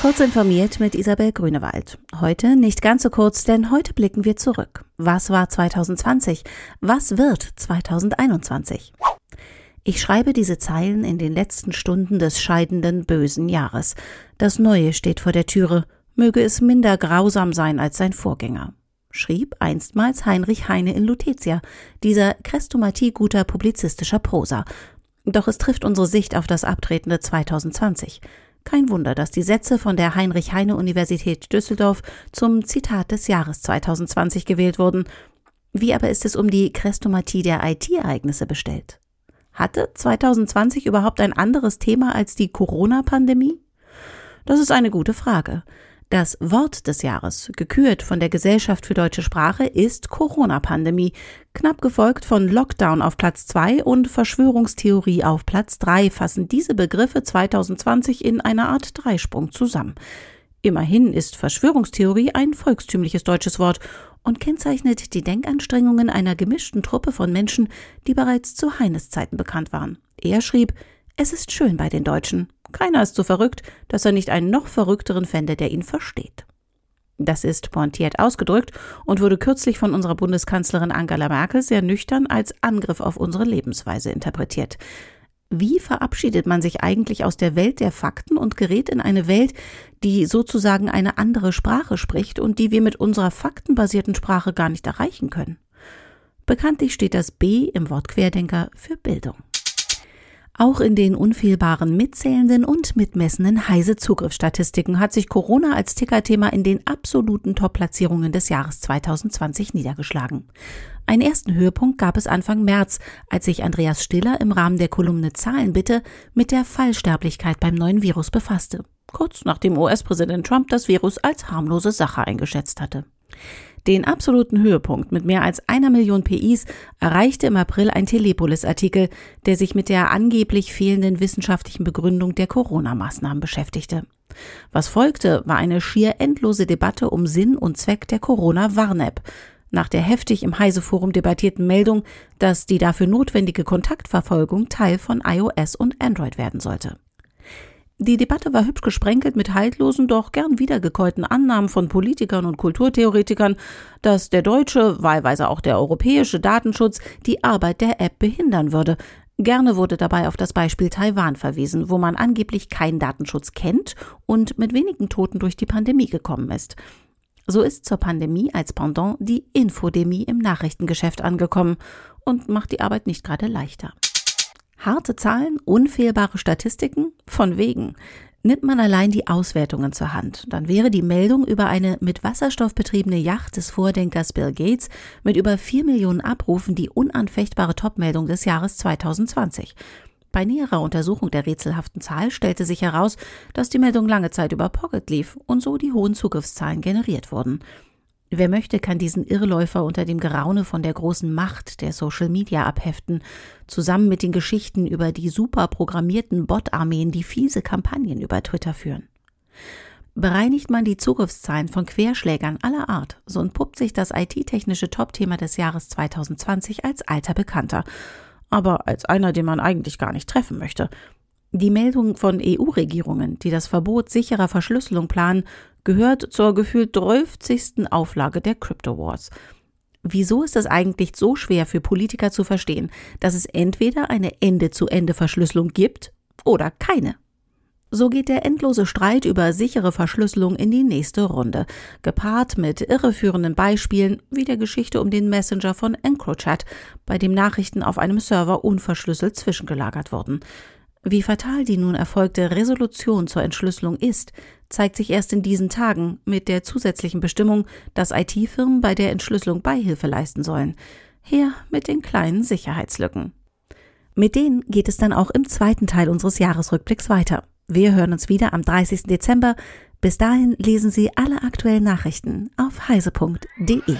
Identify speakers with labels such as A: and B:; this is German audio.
A: Kurz informiert mit Isabel Grünewald. Heute nicht ganz so kurz, denn heute blicken wir zurück. Was war 2020? Was wird 2021? Ich schreibe diese Zeilen in den letzten Stunden des scheidenden bösen Jahres. Das Neue steht vor der Türe. Möge es minder grausam sein als sein Vorgänger. Schrieb einstmals Heinrich Heine in Lutetia, dieser Krestomatie guter publizistischer Prosa. Doch es trifft unsere Sicht auf das abtretende 2020. Kein Wunder, dass die Sätze von der Heinrich-Heine-Universität Düsseldorf zum Zitat des Jahres 2020 gewählt wurden. Wie aber ist es um die Krestomatie der IT-Ereignisse bestellt? Hatte 2020 überhaupt ein anderes Thema als die Corona-Pandemie? Das ist eine gute Frage. Das Wort des Jahres, gekürt von der Gesellschaft für deutsche Sprache, ist Corona-Pandemie, knapp gefolgt von Lockdown auf Platz 2 und Verschwörungstheorie auf Platz 3 fassen diese Begriffe 2020 in einer Art Dreisprung zusammen. Immerhin ist Verschwörungstheorie ein volkstümliches deutsches Wort und kennzeichnet die Denkanstrengungen einer gemischten Truppe von Menschen, die bereits zu Heines Zeiten bekannt waren. Er schrieb, es ist schön bei den Deutschen. Keiner ist so verrückt, dass er nicht einen noch verrückteren fände, der ihn versteht. Das ist pointiert ausgedrückt und wurde kürzlich von unserer Bundeskanzlerin Angela Merkel sehr nüchtern als Angriff auf unsere Lebensweise interpretiert. Wie verabschiedet man sich eigentlich aus der Welt der Fakten und gerät in eine Welt, die sozusagen eine andere Sprache spricht und die wir mit unserer faktenbasierten Sprache gar nicht erreichen können? Bekanntlich steht das B im Wort Querdenker für Bildung. Auch in den unfehlbaren mitzählenden und mitmessenden heise Zugriffsstatistiken hat sich Corona als Tickerthema in den absoluten Top-Platzierungen des Jahres 2020 niedergeschlagen. Einen ersten Höhepunkt gab es Anfang März, als sich Andreas Stiller im Rahmen der Kolumne Zahlenbitte mit der Fallsterblichkeit beim neuen Virus befasste. Kurz nachdem US-Präsident Trump das Virus als harmlose Sache eingeschätzt hatte. Den absoluten Höhepunkt mit mehr als einer Million PIs erreichte im April ein Telepolis-Artikel, der sich mit der angeblich fehlenden wissenschaftlichen Begründung der Corona-Maßnahmen beschäftigte. Was folgte, war eine schier endlose Debatte um Sinn und Zweck der Corona-Warn-App. Nach der heftig im Heise-Forum debattierten Meldung, dass die dafür notwendige Kontaktverfolgung Teil von iOS und Android werden sollte. Die Debatte war hübsch gesprenkelt mit haltlosen, doch gern wiedergekäuten Annahmen von Politikern und Kulturtheoretikern, dass der deutsche, wahlweise auch der europäische Datenschutz die Arbeit der App behindern würde. Gerne wurde dabei auf das Beispiel Taiwan verwiesen, wo man angeblich keinen Datenschutz kennt und mit wenigen Toten durch die Pandemie gekommen ist. So ist zur Pandemie als Pendant die Infodemie im Nachrichtengeschäft angekommen und macht die Arbeit nicht gerade leichter. Harte Zahlen, unfehlbare Statistiken? Von wegen. Nimmt man allein die Auswertungen zur Hand, dann wäre die Meldung über eine mit Wasserstoff betriebene Yacht des Vordenkers Bill Gates mit über vier Millionen Abrufen die unanfechtbare Topmeldung des Jahres 2020. Bei näherer Untersuchung der rätselhaften Zahl stellte sich heraus, dass die Meldung lange Zeit über Pocket lief und so die hohen Zugriffszahlen generiert wurden. Wer möchte, kann diesen Irrläufer unter dem Geraune von der großen Macht der Social Media abheften, zusammen mit den Geschichten über die super programmierten Bot-Armeen, die fiese Kampagnen über Twitter führen. Bereinigt man die Zugriffszahlen von Querschlägern aller Art, so entpuppt sich das IT-technische Topthema des Jahres 2020 als alter Bekannter, aber als einer, den man eigentlich gar nicht treffen möchte. Die Meldung von EU-Regierungen, die das Verbot sicherer Verschlüsselung planen, gehört zur gefühlt 30. Auflage der Crypto Wars. Wieso ist es eigentlich so schwer für Politiker zu verstehen, dass es entweder eine Ende-zu-Ende-Verschlüsselung gibt oder keine? So geht der endlose Streit über sichere Verschlüsselung in die nächste Runde, gepaart mit irreführenden Beispielen wie der Geschichte um den Messenger von EncroChat, bei dem Nachrichten auf einem Server unverschlüsselt zwischengelagert wurden. Wie fatal die nun erfolgte Resolution zur Entschlüsselung ist, zeigt sich erst in diesen Tagen mit der zusätzlichen Bestimmung, dass IT-Firmen bei der Entschlüsselung Beihilfe leisten sollen. Her mit den kleinen Sicherheitslücken. Mit denen geht es dann auch im zweiten Teil unseres Jahresrückblicks weiter. Wir hören uns wieder am 30. Dezember. Bis dahin lesen Sie alle aktuellen Nachrichten auf heise.de.